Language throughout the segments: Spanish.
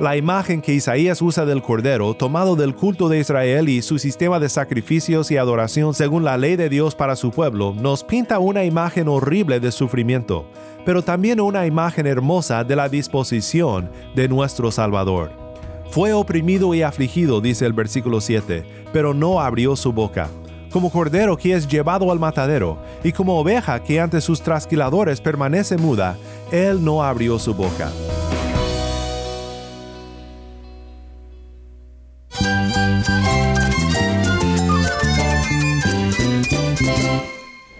La imagen que Isaías usa del Cordero, tomado del culto de Israel y su sistema de sacrificios y adoración según la ley de Dios para su pueblo, nos pinta una imagen horrible de sufrimiento, pero también una imagen hermosa de la disposición de nuestro Salvador. Fue oprimido y afligido, dice el versículo 7, pero no abrió su boca. Como cordero que es llevado al matadero, y como oveja que ante sus trasquiladores permanece muda, él no abrió su boca.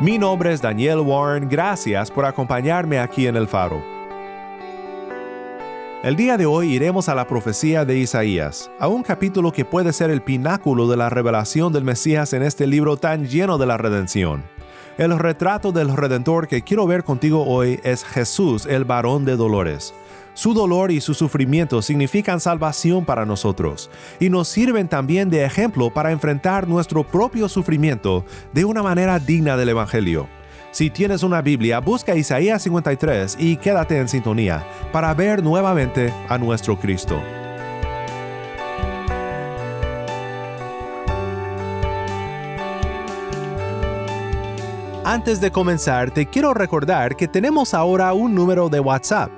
Mi nombre es Daniel Warren, gracias por acompañarme aquí en El Faro. El día de hoy iremos a la profecía de Isaías, a un capítulo que puede ser el pináculo de la revelación del Mesías en este libro tan lleno de la redención. El retrato del Redentor que quiero ver contigo hoy es Jesús, el varón de dolores. Su dolor y su sufrimiento significan salvación para nosotros y nos sirven también de ejemplo para enfrentar nuestro propio sufrimiento de una manera digna del Evangelio. Si tienes una Biblia, busca Isaías 53 y quédate en sintonía para ver nuevamente a nuestro Cristo. Antes de comenzar, te quiero recordar que tenemos ahora un número de WhatsApp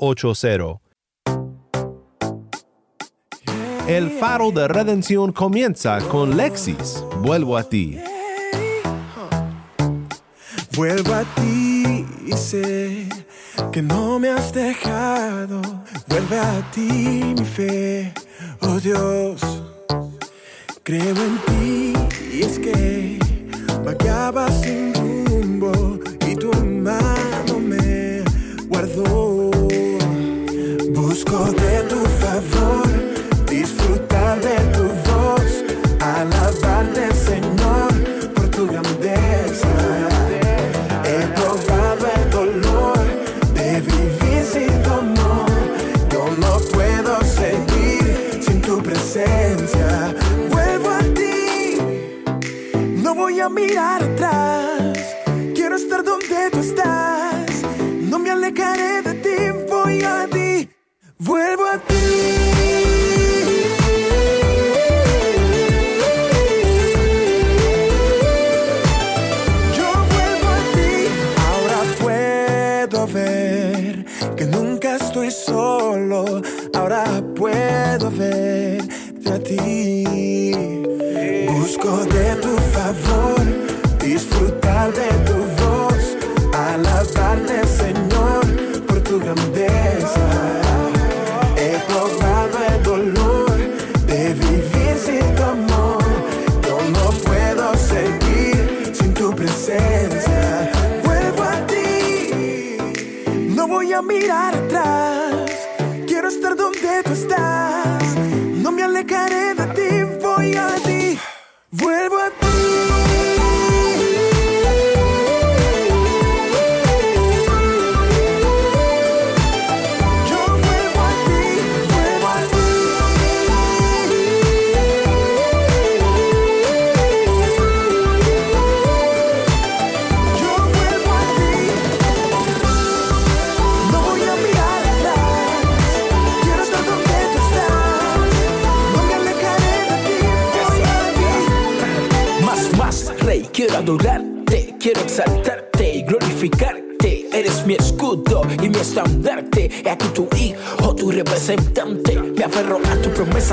1-786-373-4880. El faro de redención comienza con Lexis. Vuelvo a ti. Vuelvo a ti y sé que no me has dejado. Vuelve a ti mi fe, oh Dios. Creo en ti y es que vagaba sin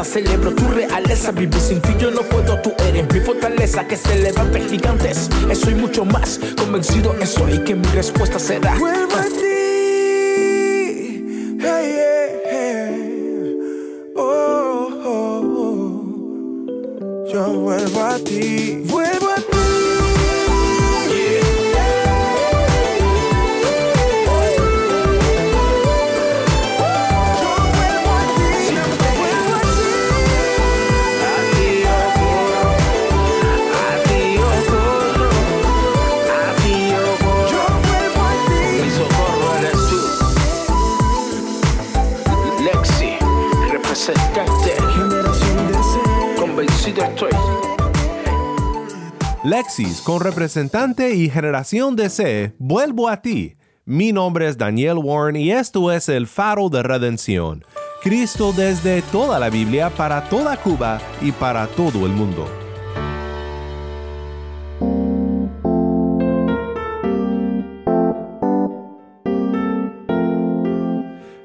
celebro tu realeza. Vivir sin ti yo no puedo, tú eres mi fortaleza. Que se levante gigantes, soy mucho más. Convencido estoy que mi respuesta será. Vuelvo Lexis, con representante y generación de C, vuelvo a ti. Mi nombre es Daniel Warren y esto es el faro de redención. Cristo desde toda la Biblia para toda Cuba y para todo el mundo.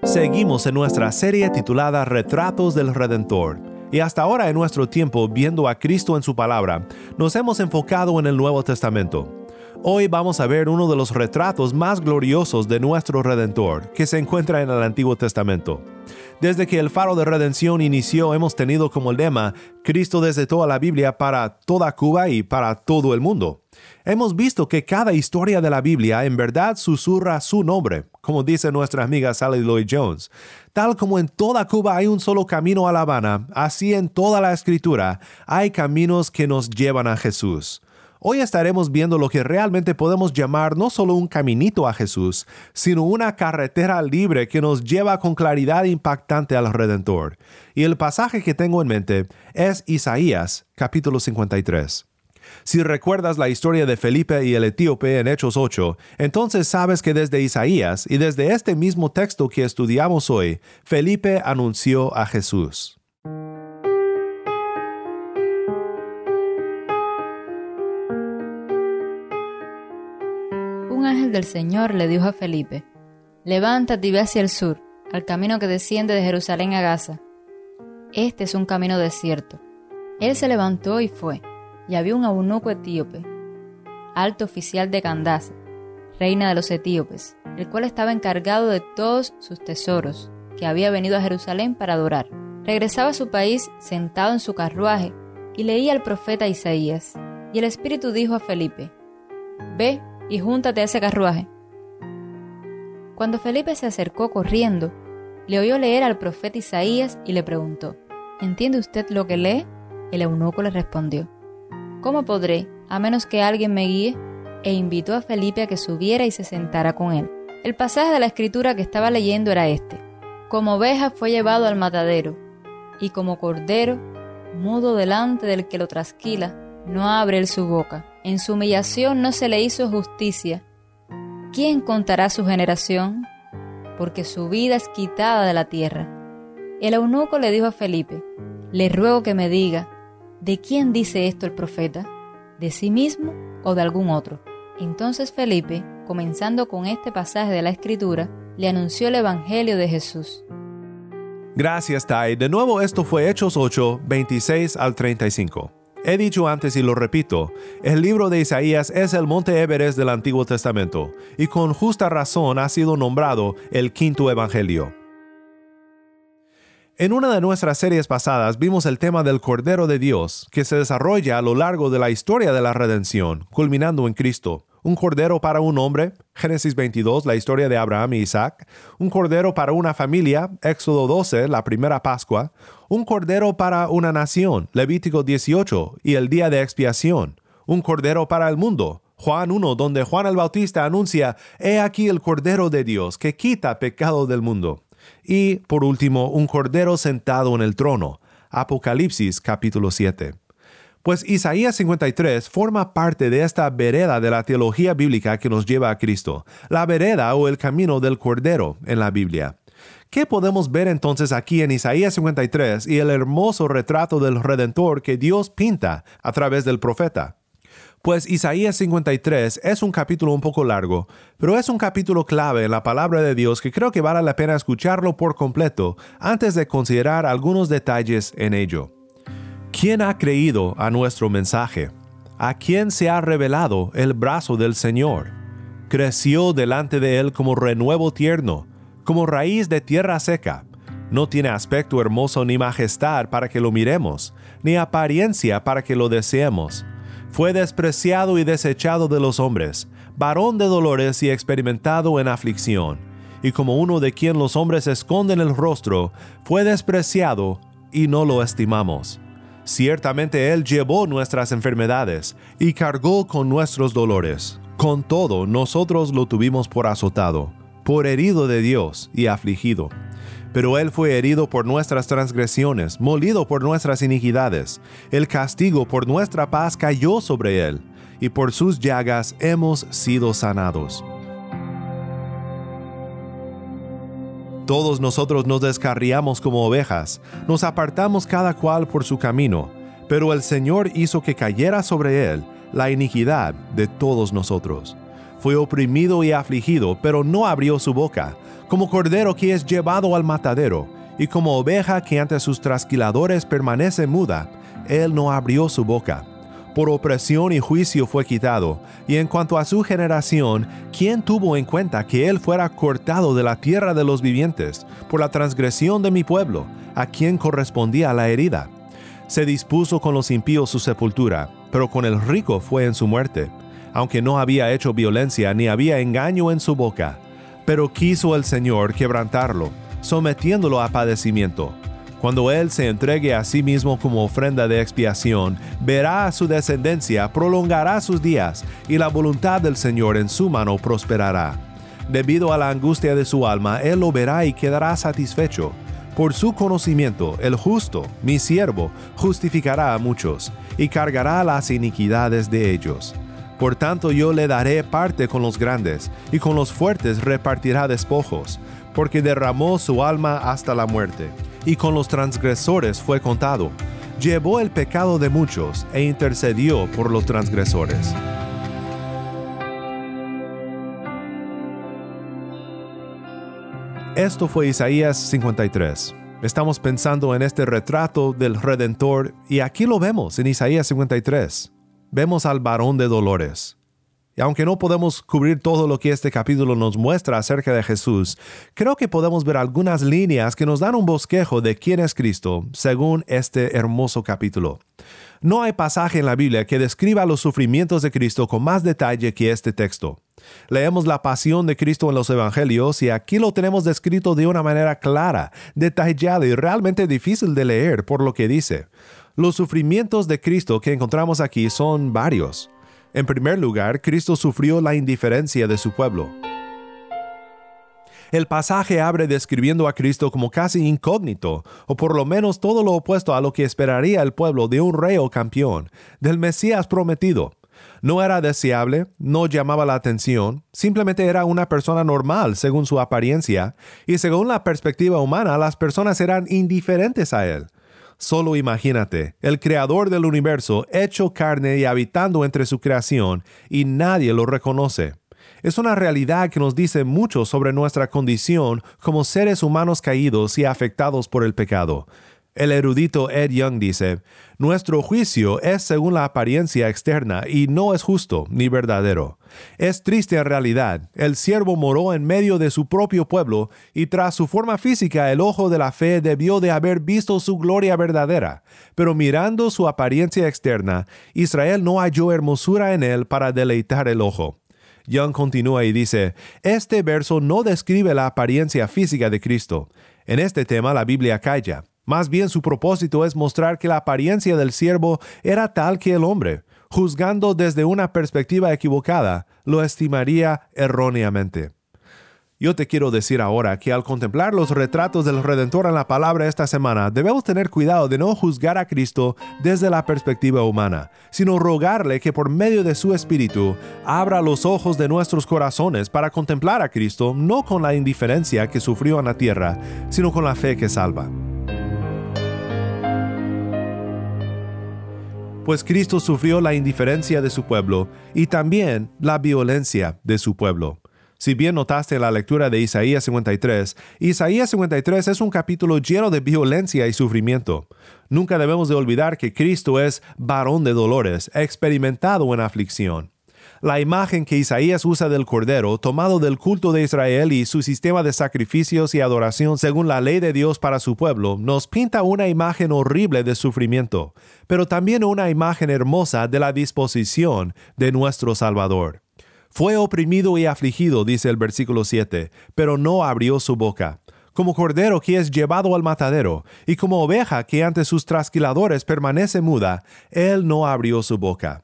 Seguimos en nuestra serie titulada Retratos del Redentor y hasta ahora en nuestro tiempo, viendo a Cristo en su palabra, nos hemos enfocado en el Nuevo Testamento. Hoy vamos a ver uno de los retratos más gloriosos de nuestro Redentor, que se encuentra en el Antiguo Testamento. Desde que el faro de redención inició, hemos tenido como lema Cristo desde toda la Biblia para toda Cuba y para todo el mundo. Hemos visto que cada historia de la Biblia en verdad susurra su nombre, como dice nuestra amiga Sally Lloyd Jones. Tal como en toda Cuba hay un solo camino a La Habana, así en toda la escritura hay caminos que nos llevan a Jesús. Hoy estaremos viendo lo que realmente podemos llamar no solo un caminito a Jesús, sino una carretera libre que nos lleva con claridad impactante al Redentor. Y el pasaje que tengo en mente es Isaías capítulo 53. Si recuerdas la historia de Felipe y el etíope en Hechos 8, entonces sabes que desde Isaías y desde este mismo texto que estudiamos hoy, Felipe anunció a Jesús. Ángel del Señor le dijo a Felipe, Levántate y ve hacia el sur, al camino que desciende de Jerusalén a Gaza. Este es un camino desierto. Él se levantó y fue y había un eunuco etíope, alto oficial de Candace, reina de los etíopes, el cual estaba encargado de todos sus tesoros, que había venido a Jerusalén para adorar. Regresaba a su país sentado en su carruaje y leía al profeta Isaías. Y el Espíritu dijo a Felipe, Ve y júntate a ese carruaje. Cuando Felipe se acercó corriendo, le oyó leer al profeta Isaías y le preguntó, ¿Entiende usted lo que lee? El eunuco le respondió, ¿Cómo podré, a menos que alguien me guíe? E invitó a Felipe a que subiera y se sentara con él. El pasaje de la escritura que estaba leyendo era este. Como oveja fue llevado al matadero, y como cordero, mudo delante del que lo trasquila, no abre él su boca. En su humillación no se le hizo justicia. ¿Quién contará su generación? Porque su vida es quitada de la tierra. El eunuco le dijo a Felipe, le ruego que me diga, ¿De quién dice esto el profeta? ¿De sí mismo o de algún otro? Entonces Felipe, comenzando con este pasaje de la Escritura, le anunció el Evangelio de Jesús. Gracias, Tai. De nuevo, esto fue Hechos 8, 26 al 35. He dicho antes y lo repito, el libro de Isaías es el monte Everest del Antiguo Testamento, y con justa razón ha sido nombrado el quinto Evangelio. En una de nuestras series pasadas vimos el tema del Cordero de Dios, que se desarrolla a lo largo de la historia de la redención, culminando en Cristo. Un cordero para un hombre, Génesis 22, la historia de Abraham y Isaac. Un cordero para una familia, Éxodo 12, la primera Pascua. Un cordero para una nación, Levítico 18, y el día de expiación. Un cordero para el mundo, Juan 1, donde Juan el Bautista anuncia, He aquí el Cordero de Dios que quita pecado del mundo. Y, por último, un cordero sentado en el trono. Apocalipsis capítulo 7. Pues Isaías 53 forma parte de esta vereda de la teología bíblica que nos lleva a Cristo, la vereda o el camino del Cordero en la Biblia. ¿Qué podemos ver entonces aquí en Isaías 53 y el hermoso retrato del Redentor que Dios pinta a través del profeta? Pues Isaías 53 es un capítulo un poco largo, pero es un capítulo clave en la palabra de Dios que creo que vale la pena escucharlo por completo antes de considerar algunos detalles en ello. ¿Quién ha creído a nuestro mensaje? ¿A quién se ha revelado el brazo del Señor? Creció delante de él como renuevo tierno, como raíz de tierra seca. No tiene aspecto hermoso ni majestad para que lo miremos, ni apariencia para que lo deseemos fue despreciado y desechado de los hombres, varón de dolores y experimentado en aflicción, y como uno de quien los hombres esconden el rostro, fue despreciado y no lo estimamos. Ciertamente Él llevó nuestras enfermedades y cargó con nuestros dolores. Con todo, nosotros lo tuvimos por azotado, por herido de Dios y afligido pero Él fue herido por nuestras transgresiones, molido por nuestras iniquidades. El castigo por nuestra paz cayó sobre Él, y por sus llagas hemos sido sanados. Todos nosotros nos descarriamos como ovejas, nos apartamos cada cual por su camino, pero el Señor hizo que cayera sobre Él la iniquidad de todos nosotros. Fue oprimido y afligido, pero no abrió su boca como cordero que es llevado al matadero, y como oveja que ante sus trasquiladores permanece muda, él no abrió su boca. Por opresión y juicio fue quitado, y en cuanto a su generación, ¿quién tuvo en cuenta que él fuera cortado de la tierra de los vivientes por la transgresión de mi pueblo, a quien correspondía la herida? Se dispuso con los impíos su sepultura, pero con el rico fue en su muerte, aunque no había hecho violencia ni había engaño en su boca pero quiso el Señor quebrantarlo, sometiéndolo a padecimiento. Cuando Él se entregue a sí mismo como ofrenda de expiación, verá a su descendencia, prolongará sus días, y la voluntad del Señor en su mano prosperará. Debido a la angustia de su alma, Él lo verá y quedará satisfecho. Por su conocimiento, el justo, mi siervo, justificará a muchos, y cargará las iniquidades de ellos. Por tanto yo le daré parte con los grandes, y con los fuertes repartirá despojos, porque derramó su alma hasta la muerte, y con los transgresores fue contado. Llevó el pecado de muchos e intercedió por los transgresores. Esto fue Isaías 53. Estamos pensando en este retrato del Redentor y aquí lo vemos en Isaías 53 vemos al varón de dolores. Aunque no podemos cubrir todo lo que este capítulo nos muestra acerca de Jesús, creo que podemos ver algunas líneas que nos dan un bosquejo de quién es Cristo, según este hermoso capítulo. No hay pasaje en la Biblia que describa los sufrimientos de Cristo con más detalle que este texto. Leemos la pasión de Cristo en los Evangelios y aquí lo tenemos descrito de una manera clara, detallada y realmente difícil de leer por lo que dice. Los sufrimientos de Cristo que encontramos aquí son varios. En primer lugar, Cristo sufrió la indiferencia de su pueblo. El pasaje abre describiendo a Cristo como casi incógnito, o por lo menos todo lo opuesto a lo que esperaría el pueblo de un rey o campeón, del Mesías prometido. No era deseable, no llamaba la atención, simplemente era una persona normal según su apariencia, y según la perspectiva humana las personas eran indiferentes a él. Solo imagínate, el creador del universo hecho carne y habitando entre su creación, y nadie lo reconoce. Es una realidad que nos dice mucho sobre nuestra condición como seres humanos caídos y afectados por el pecado. El erudito Ed Young dice, Nuestro juicio es según la apariencia externa y no es justo ni verdadero. Es triste en realidad, el siervo moró en medio de su propio pueblo y tras su forma física el ojo de la fe debió de haber visto su gloria verdadera, pero mirando su apariencia externa, Israel no halló hermosura en él para deleitar el ojo. Young continúa y dice, Este verso no describe la apariencia física de Cristo. En este tema la Biblia calla. Más bien su propósito es mostrar que la apariencia del siervo era tal que el hombre, juzgando desde una perspectiva equivocada, lo estimaría erróneamente. Yo te quiero decir ahora que al contemplar los retratos del Redentor en la palabra esta semana, debemos tener cuidado de no juzgar a Cristo desde la perspectiva humana, sino rogarle que por medio de su Espíritu abra los ojos de nuestros corazones para contemplar a Cristo no con la indiferencia que sufrió en la tierra, sino con la fe que salva. Pues Cristo sufrió la indiferencia de su pueblo y también la violencia de su pueblo. Si bien notaste la lectura de Isaías 53, Isaías 53 es un capítulo lleno de violencia y sufrimiento. Nunca debemos de olvidar que Cristo es varón de dolores, experimentado en aflicción. La imagen que Isaías usa del Cordero, tomado del culto de Israel y su sistema de sacrificios y adoración según la ley de Dios para su pueblo, nos pinta una imagen horrible de sufrimiento, pero también una imagen hermosa de la disposición de nuestro Salvador. Fue oprimido y afligido, dice el versículo 7, pero no abrió su boca. Como cordero que es llevado al matadero, y como oveja que ante sus trasquiladores permanece muda, él no abrió su boca.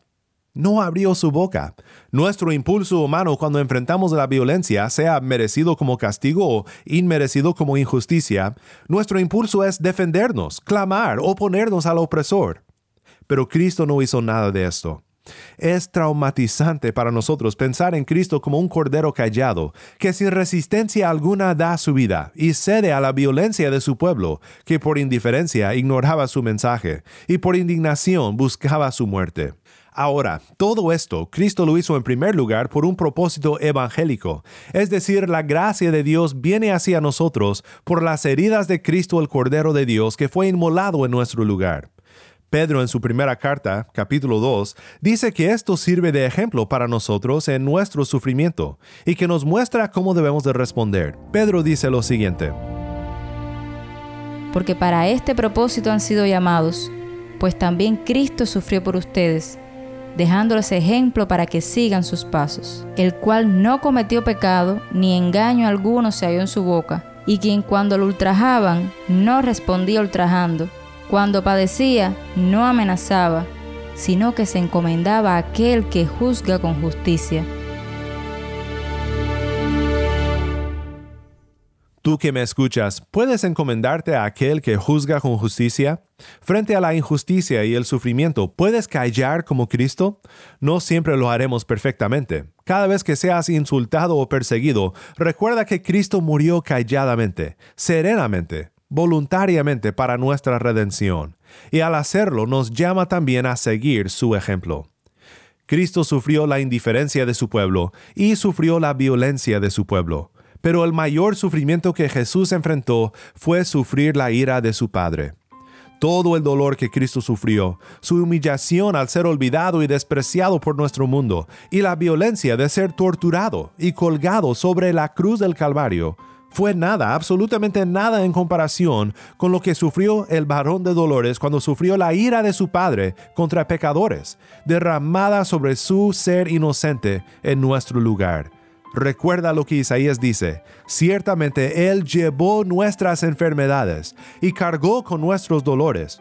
No abrió su boca. Nuestro impulso humano cuando enfrentamos la violencia, sea merecido como castigo o inmerecido como injusticia, nuestro impulso es defendernos, clamar, oponernos al opresor. Pero Cristo no hizo nada de esto. Es traumatizante para nosotros pensar en Cristo como un cordero callado, que sin resistencia alguna da su vida y cede a la violencia de su pueblo, que por indiferencia ignoraba su mensaje y por indignación buscaba su muerte. Ahora, todo esto Cristo lo hizo en primer lugar por un propósito evangélico, es decir, la gracia de Dios viene hacia nosotros por las heridas de Cristo el Cordero de Dios que fue inmolado en nuestro lugar. Pedro en su primera carta, capítulo 2, dice que esto sirve de ejemplo para nosotros en nuestro sufrimiento y que nos muestra cómo debemos de responder. Pedro dice lo siguiente. Porque para este propósito han sido llamados, pues también Cristo sufrió por ustedes, dejándoles ejemplo para que sigan sus pasos, el cual no cometió pecado, ni engaño alguno se halló en su boca, y quien cuando lo ultrajaban no respondía ultrajando, cuando padecía, no amenazaba, sino que se encomendaba a aquel que juzga con justicia. Tú que me escuchas, ¿puedes encomendarte a aquel que juzga con justicia? Frente a la injusticia y el sufrimiento, ¿puedes callar como Cristo? No siempre lo haremos perfectamente. Cada vez que seas insultado o perseguido, recuerda que Cristo murió calladamente, serenamente, voluntariamente para nuestra redención, y al hacerlo nos llama también a seguir su ejemplo. Cristo sufrió la indiferencia de su pueblo y sufrió la violencia de su pueblo, pero el mayor sufrimiento que Jesús enfrentó fue sufrir la ira de su Padre. Todo el dolor que Cristo sufrió, su humillación al ser olvidado y despreciado por nuestro mundo, y la violencia de ser torturado y colgado sobre la cruz del Calvario, fue nada, absolutamente nada en comparación con lo que sufrió el varón de dolores cuando sufrió la ira de su Padre contra pecadores, derramada sobre su ser inocente en nuestro lugar. Recuerda lo que Isaías dice, ciertamente Él llevó nuestras enfermedades y cargó con nuestros dolores.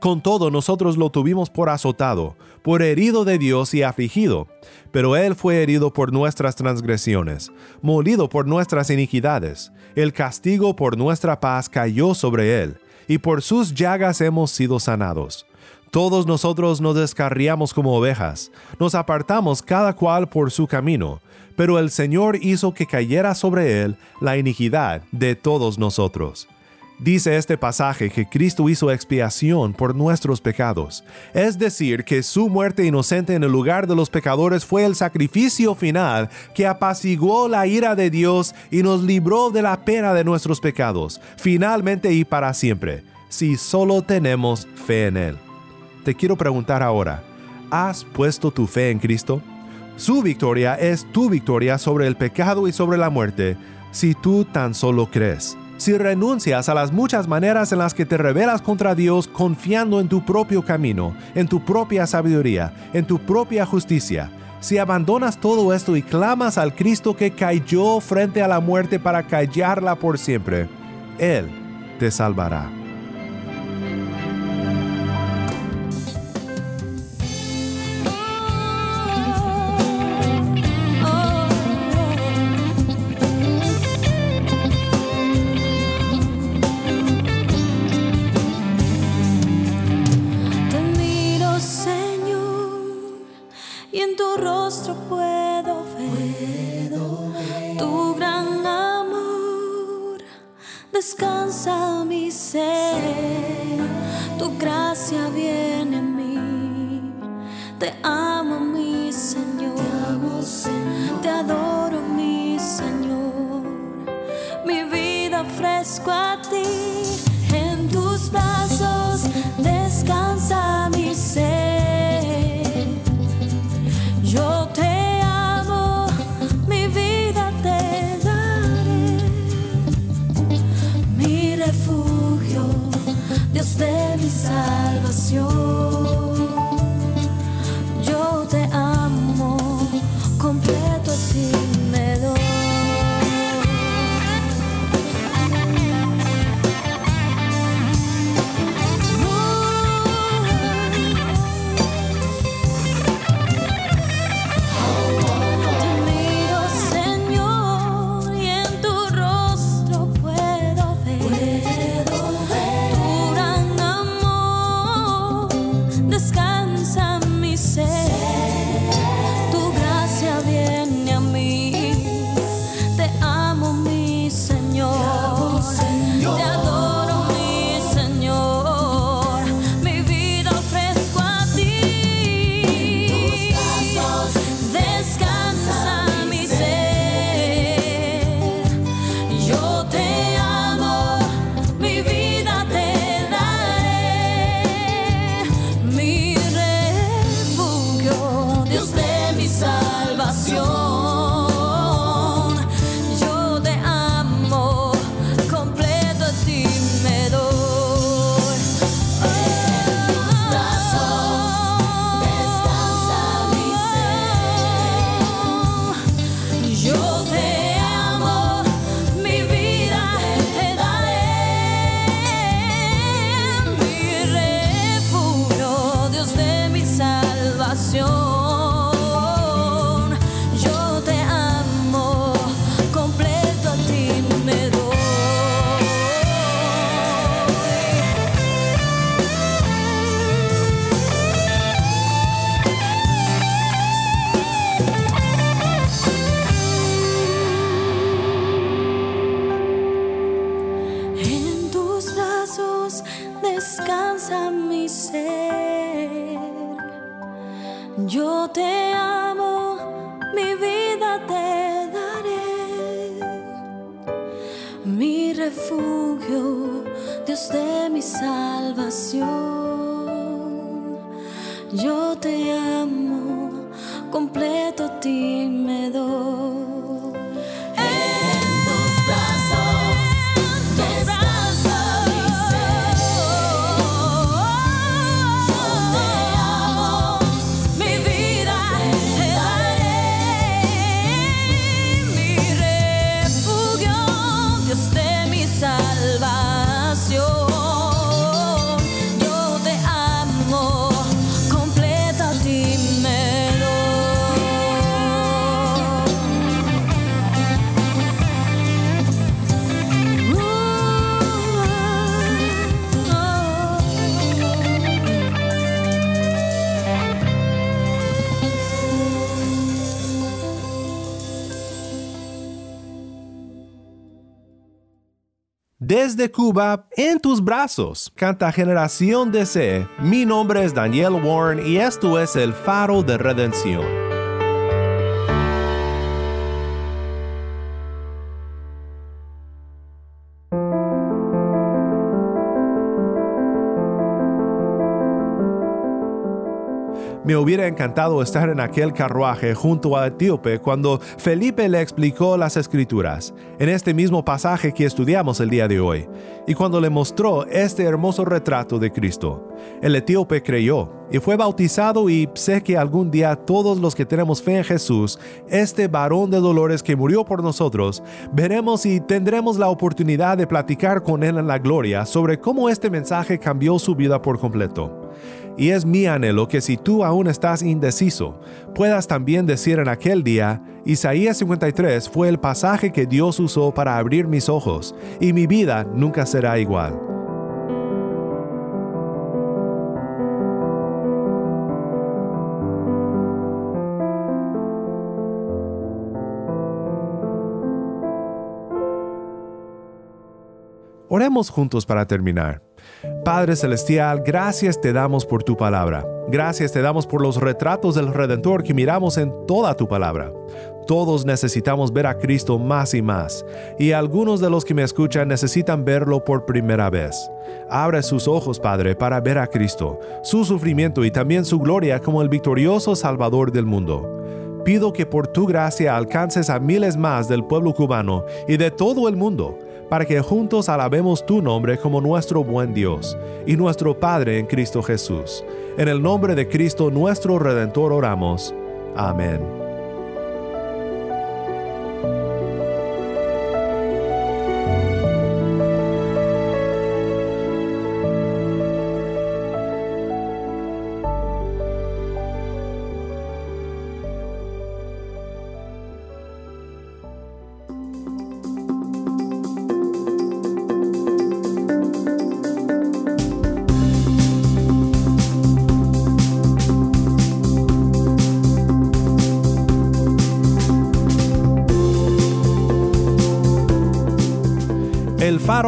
Con todo nosotros lo tuvimos por azotado, por herido de Dios y afligido, pero Él fue herido por nuestras transgresiones, molido por nuestras iniquidades. El castigo por nuestra paz cayó sobre Él, y por sus llagas hemos sido sanados. Todos nosotros nos descarriamos como ovejas, nos apartamos cada cual por su camino, pero el Señor hizo que cayera sobre Él la iniquidad de todos nosotros. Dice este pasaje que Cristo hizo expiación por nuestros pecados, es decir, que su muerte inocente en el lugar de los pecadores fue el sacrificio final que apaciguó la ira de Dios y nos libró de la pena de nuestros pecados, finalmente y para siempre, si solo tenemos fe en Él. Te quiero preguntar ahora, ¿has puesto tu fe en Cristo? Su victoria es tu victoria sobre el pecado y sobre la muerte, si tú tan solo crees si renuncias a las muchas maneras en las que te rebelas contra Dios confiando en tu propio camino, en tu propia sabiduría, en tu propia justicia, si abandonas todo esto y clamas al Cristo que cayó frente a la muerte para callarla por siempre, Él te salvará. adoro, mi Señor. Mi vida ofrezco a ti. Desde Cuba, en tus brazos, canta Generación de C. Mi nombre es Daniel Warren y esto es el faro de redención. Me hubiera encantado estar en aquel carruaje junto a Etíope cuando Felipe le explicó las escrituras, en este mismo pasaje que estudiamos el día de hoy, y cuando le mostró este hermoso retrato de Cristo. El etíope creyó y fue bautizado y sé que algún día todos los que tenemos fe en Jesús, este varón de dolores que murió por nosotros, veremos y tendremos la oportunidad de platicar con él en la gloria sobre cómo este mensaje cambió su vida por completo. Y es mi anhelo que si tú aún estás indeciso, puedas también decir en aquel día, Isaías 53 fue el pasaje que Dios usó para abrir mis ojos, y mi vida nunca será igual. Oremos juntos para terminar. Padre Celestial, gracias te damos por tu palabra. Gracias te damos por los retratos del Redentor que miramos en toda tu palabra. Todos necesitamos ver a Cristo más y más, y algunos de los que me escuchan necesitan verlo por primera vez. Abre sus ojos, Padre, para ver a Cristo, su sufrimiento y también su gloria como el victorioso Salvador del mundo. Pido que por tu gracia alcances a miles más del pueblo cubano y de todo el mundo, para que juntos alabemos tu nombre como nuestro buen Dios y nuestro Padre en Cristo Jesús. En el nombre de Cristo nuestro Redentor oramos. Amén.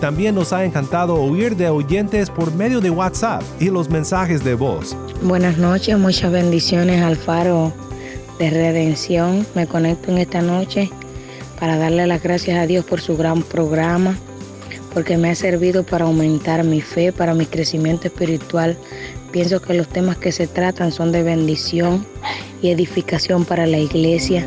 También nos ha encantado oír de oyentes por medio de WhatsApp y los mensajes de voz. Buenas noches, muchas bendiciones al faro de redención. Me conecto en esta noche para darle las gracias a Dios por su gran programa, porque me ha servido para aumentar mi fe, para mi crecimiento espiritual. Pienso que los temas que se tratan son de bendición y edificación para la iglesia.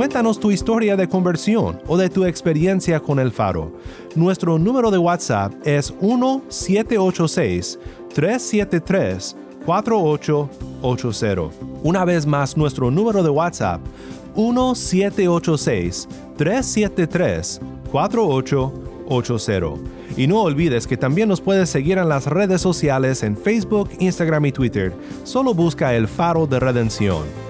Cuéntanos tu historia de conversión o de tu experiencia con el faro. Nuestro número de WhatsApp es 1-786-373-4880. Una vez más, nuestro número de WhatsApp 1-786-373-4880. Y no olvides que también nos puedes seguir en las redes sociales en Facebook, Instagram y Twitter. Solo busca el faro de redención.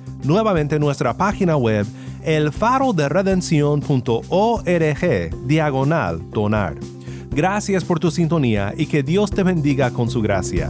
nuevamente nuestra página web elfaroderedencion.org diagonal donar. Gracias por tu sintonía y que Dios te bendiga con su gracia.